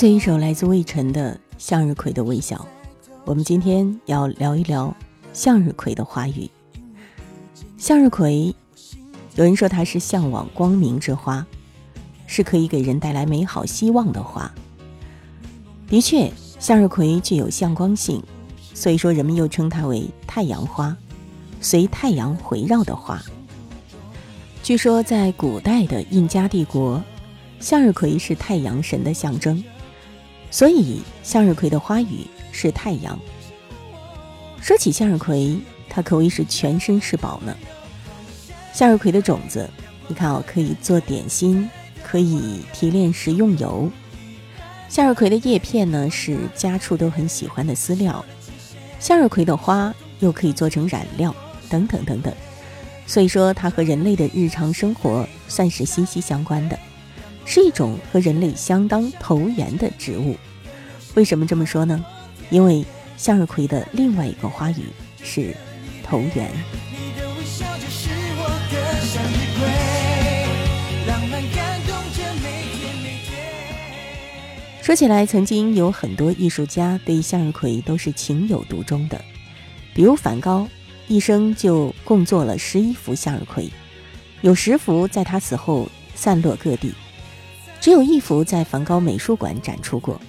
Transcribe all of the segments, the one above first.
这一首来自魏晨的《向日葵的微笑》，我们今天要聊一聊向日葵的花语。向日葵，有人说它是向往光明之花，是可以给人带来美好希望的花。的确，向日葵具有向光性，所以说人们又称它为太阳花，随太阳回绕的花。据说在古代的印加帝国，向日葵是太阳神的象征。所以，向日葵的花语是太阳。说起向日葵，它可谓是全身是宝呢。向日葵的种子，你看哦，可以做点心，可以提炼食用油。向日葵的叶片呢，是家畜都很喜欢的饲料。向日葵的花又可以做成染料，等等等等。所以说，它和人类的日常生活算是息息相关的。是一种和人类相当投缘的植物。为什么这么说呢？因为向日葵的另外一个花语是投缘。说起来，曾经有很多艺术家对向日葵都是情有独钟的，比如梵高，一生就共作了十一幅向日葵，有十幅在他死后散落各地。只有一幅在梵高美术馆展出过，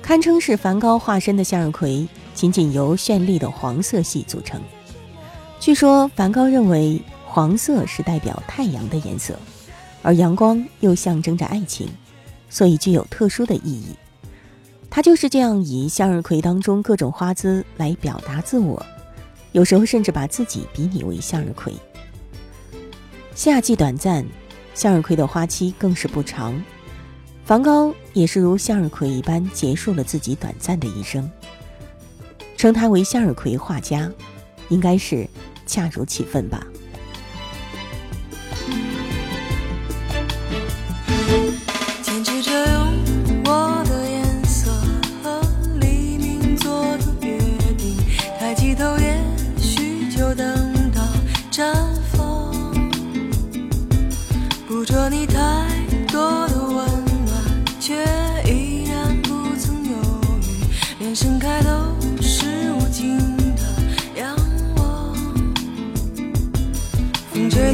堪称是梵高化身的向日葵，仅仅由绚丽的黄色系组成。据说梵高认为黄色是代表太阳的颜色，而阳光又象征着爱情，所以具有特殊的意义。他就是这样以向日葵当中各种花姿来表达自我，有时候甚至把自己比拟为向日葵。夏季短暂。向日葵的花期更是不长，梵高也是如向日葵一般结束了自己短暂的一生。称他为向日葵画家，应该是恰如其分吧。坚持着这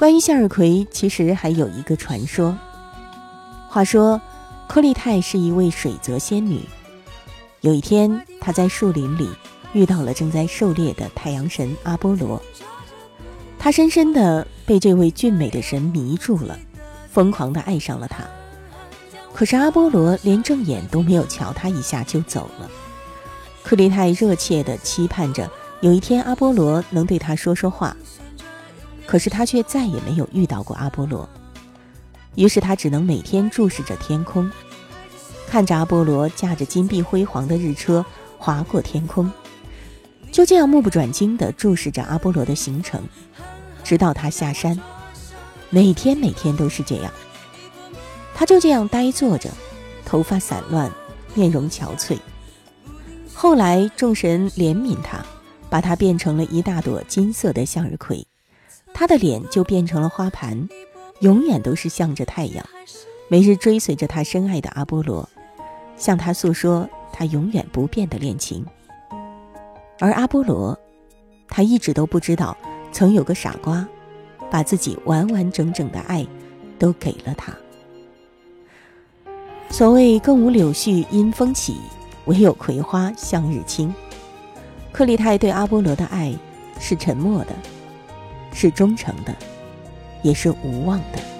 关于向日葵，其实还有一个传说。话说，柯丽泰是一位水泽仙女。有一天，她在树林里遇到了正在狩猎的太阳神阿波罗。她深深的被这位俊美的神迷住了，疯狂的爱上了他。可是阿波罗连正眼都没有瞧她一下就走了。柯丽泰热切的期盼着有一天阿波罗能对她说说话。可是他却再也没有遇到过阿波罗，于是他只能每天注视着天空，看着阿波罗驾着金碧辉煌的日车划过天空，就这样目不转睛地注视着阿波罗的行程，直到他下山。每天每天都是这样，他就这样呆坐着，头发散乱，面容憔悴。后来众神怜悯他，把他变成了一大朵金色的向日葵。他的脸就变成了花盘，永远都是向着太阳，每日追随着他深爱的阿波罗，向他诉说他永远不变的恋情。而阿波罗，他一直都不知道，曾有个傻瓜，把自己完完整整的爱，都给了他。所谓“更无柳絮因风起，唯有葵花向日倾”，克利泰对阿波罗的爱是沉默的。是忠诚的，也是无望的。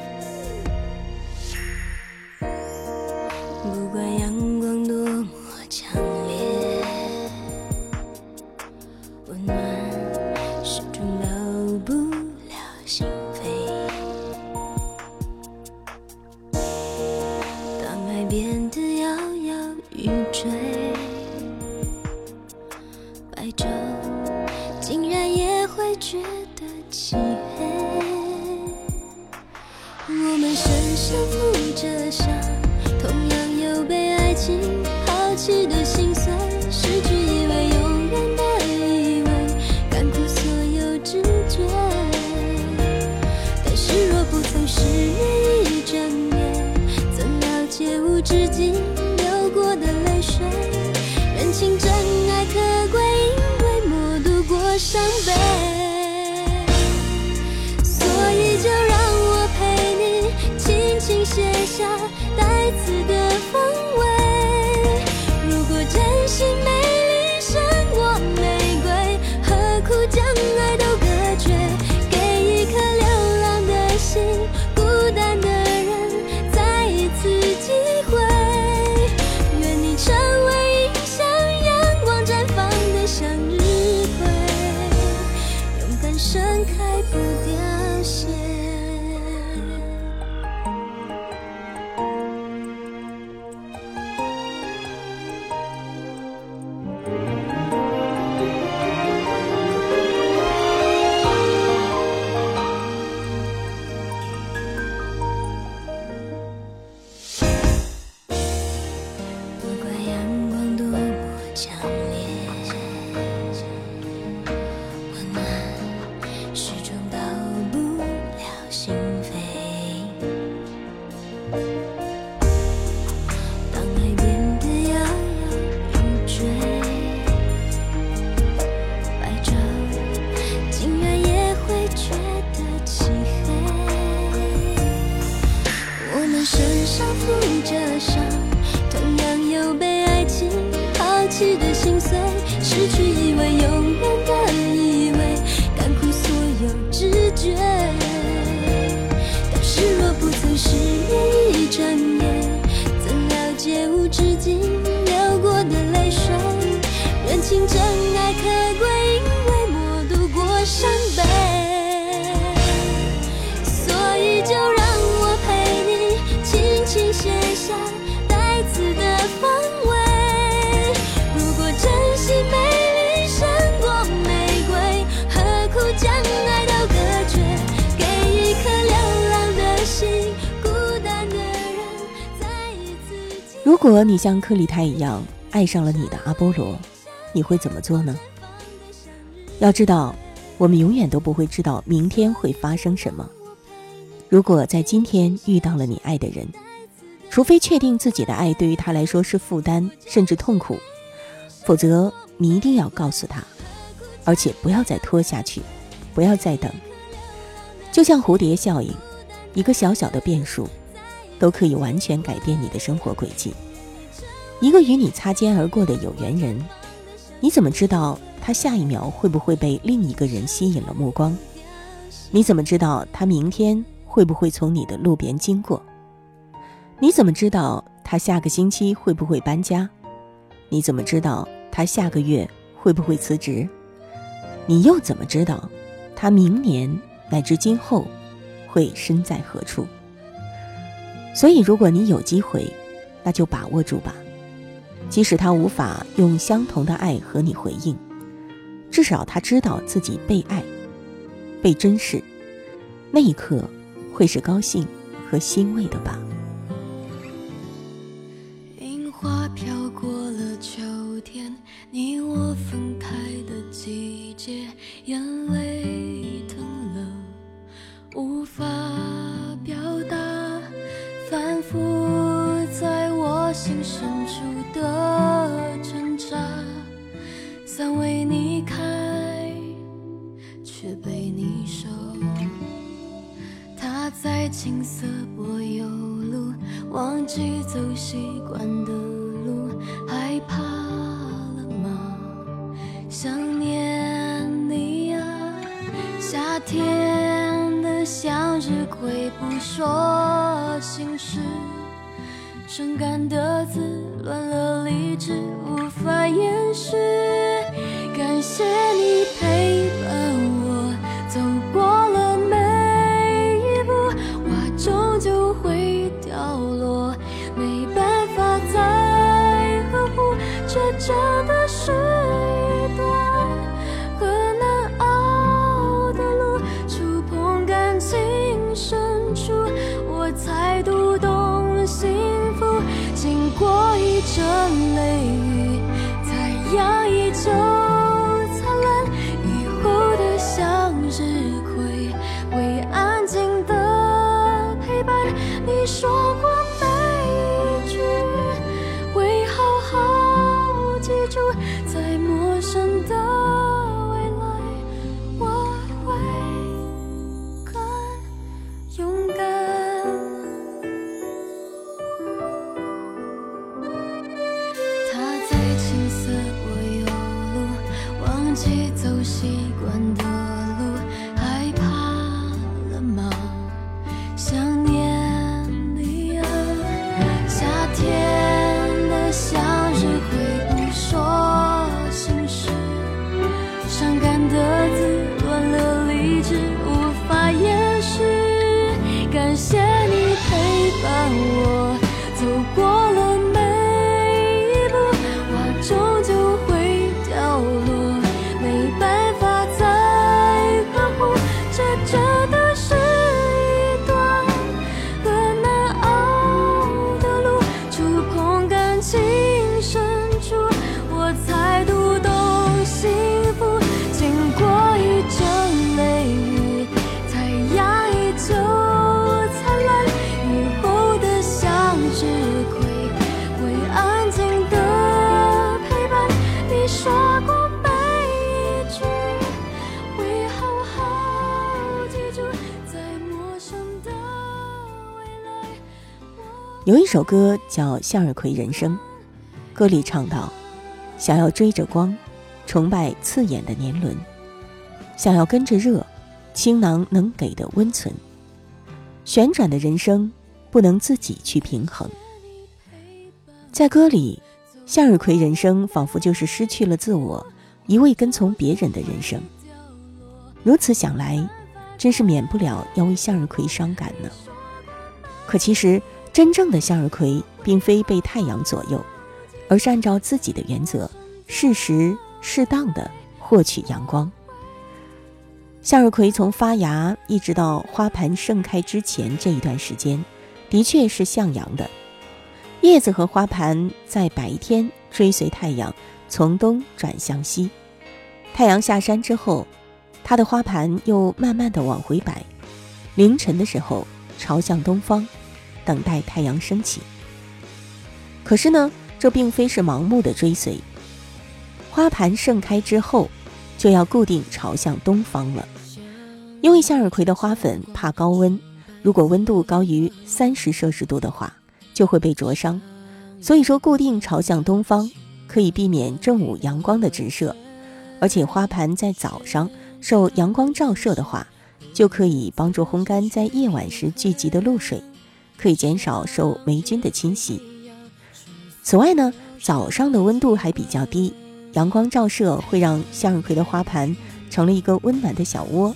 如果你像克里泰一样爱上了你的阿波罗，你会怎么做呢？要知道，我们永远都不会知道明天会发生什么。如果在今天遇到了你爱的人，除非确定自己的爱对于他来说是负担甚至痛苦，否则你一定要告诉他，而且不要再拖下去，不要再等。就像蝴蝶效应，一个小小的变数，都可以完全改变你的生活轨迹。一个与你擦肩而过的有缘人，你怎么知道他下一秒会不会被另一个人吸引了目光？你怎么知道他明天会不会从你的路边经过？你怎么知道他下个星期会不会搬家？你怎么知道他下个月会不会辞职？你又怎么知道他明年？乃至今后，会身在何处？所以，如果你有机会，那就把握住吧。即使他无法用相同的爱和你回应，至少他知道自己被爱、被珍视，那一刻会是高兴和欣慰的吧。走习惯的路，害怕了吗？想念你啊，夏天的。向日葵不说心事，伤感的字节奏习惯的首歌叫《向日葵人生》，歌里唱道：“想要追着光，崇拜刺眼的年轮；想要跟着热，倾囊能给的温存。旋转的人生，不能自己去平衡。”在歌里，向日葵人生仿佛就是失去了自我，一味跟从别人的人生。如此想来，真是免不了要为向日葵伤感呢。可其实。真正的向日葵并非被太阳左右，而是按照自己的原则，适时适当的获取阳光。向日葵从发芽一直到花盘盛开之前这一段时间，的确是向阳的。叶子和花盘在白天追随太阳从东转向西，太阳下山之后，它的花盘又慢慢的往回摆，凌晨的时候朝向东方。等待太阳升起。可是呢，这并非是盲目的追随。花盘盛开之后，就要固定朝向东方了。因为向日葵的花粉怕高温，如果温度高于三十摄氏度的话，就会被灼伤。所以说，固定朝向东方，可以避免正午阳光的直射。而且，花盘在早上受阳光照射的话，就可以帮助烘干在夜晚时聚集的露水，可以减少受霉菌的侵袭。此外呢，早上的温度还比较低，阳光照射会让向日葵的花盘成了一个温暖的小窝。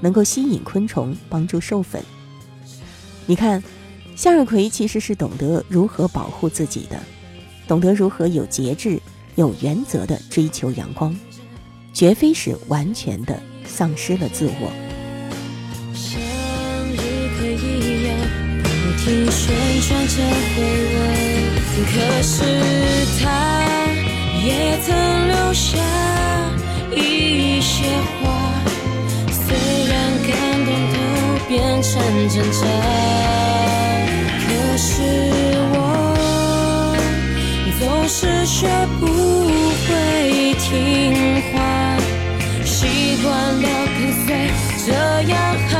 能够吸引昆虫，帮助授粉。你看，向日葵其实是懂得如何保护自己的，懂得如何有节制、有原则的追求阳光，绝非是完全的丧失了自我。不停旋转着回味，可是他也曾留下一些话。虽然感动都变成挣扎，可是我总是学不会听话，习惯了跟随，这样好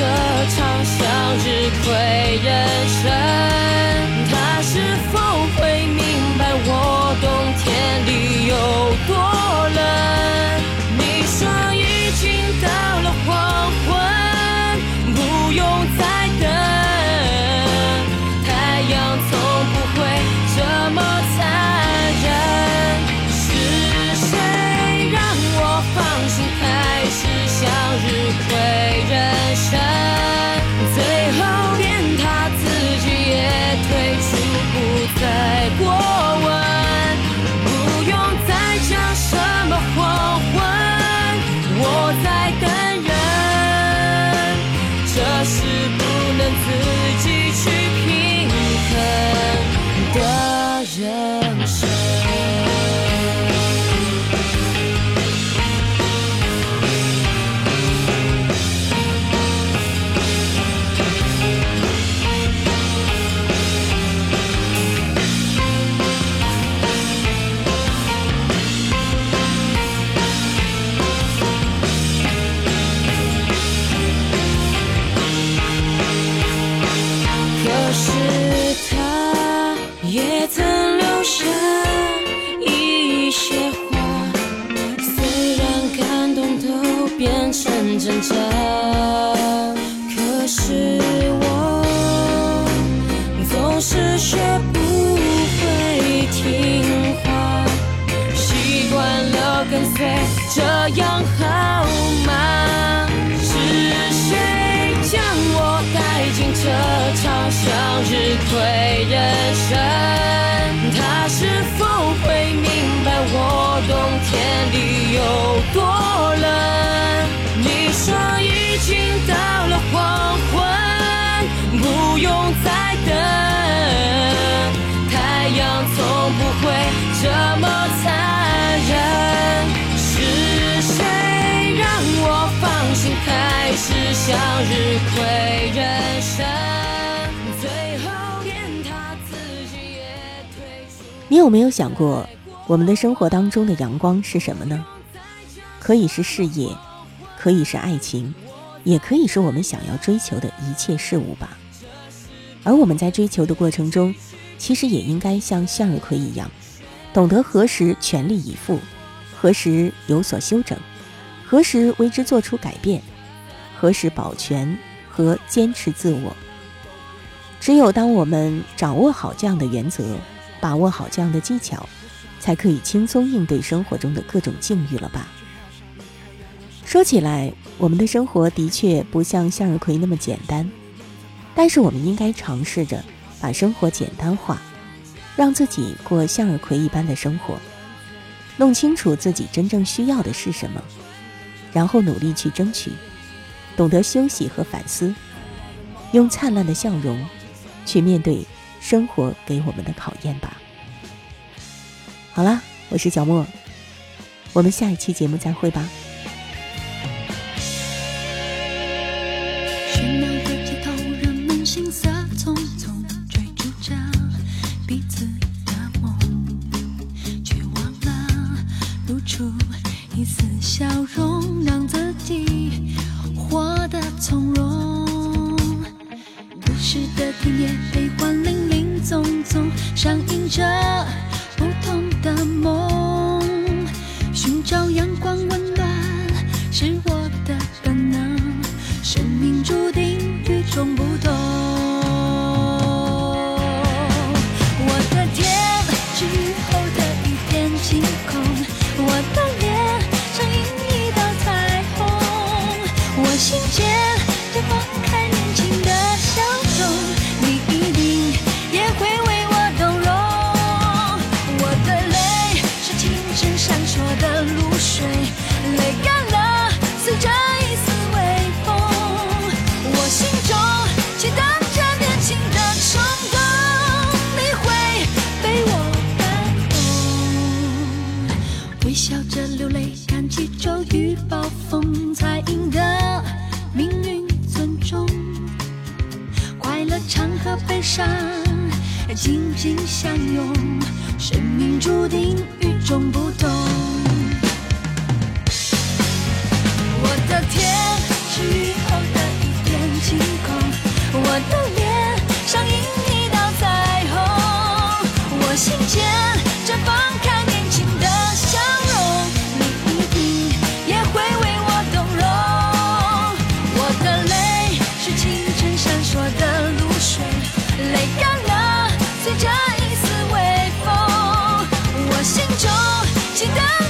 这场向日葵人生？跟随这样好吗？是谁将我带进这场向日葵人生？他是否会明白我冬天里有日葵人生，最后。你有没有想过，我们的生活当中的阳光是什么呢？可以是事业，可以是爱情，也可以是我们想要追求的一切事物吧。而我们在追求的过程中，其实也应该像向日葵一样，懂得何时全力以赴，何时有所休整。何时为之做出改变？何时保全和坚持自我？只有当我们掌握好这样的原则，把握好这样的技巧，才可以轻松应对生活中的各种境遇了吧？说起来，我们的生活的确不像向日葵那么简单，但是我们应该尝试着把生活简单化，让自己过向日葵一般的生活，弄清楚自己真正需要的是什么。然后努力去争取，懂得休息和反思，用灿烂的笑容去面对生活给我们的考验吧。好了，我是小莫，我们下一期节目再会吧。紧紧相拥，生命注定与众不同。我的天，雨后的一片晴空，我的。这一丝微风我心中期待。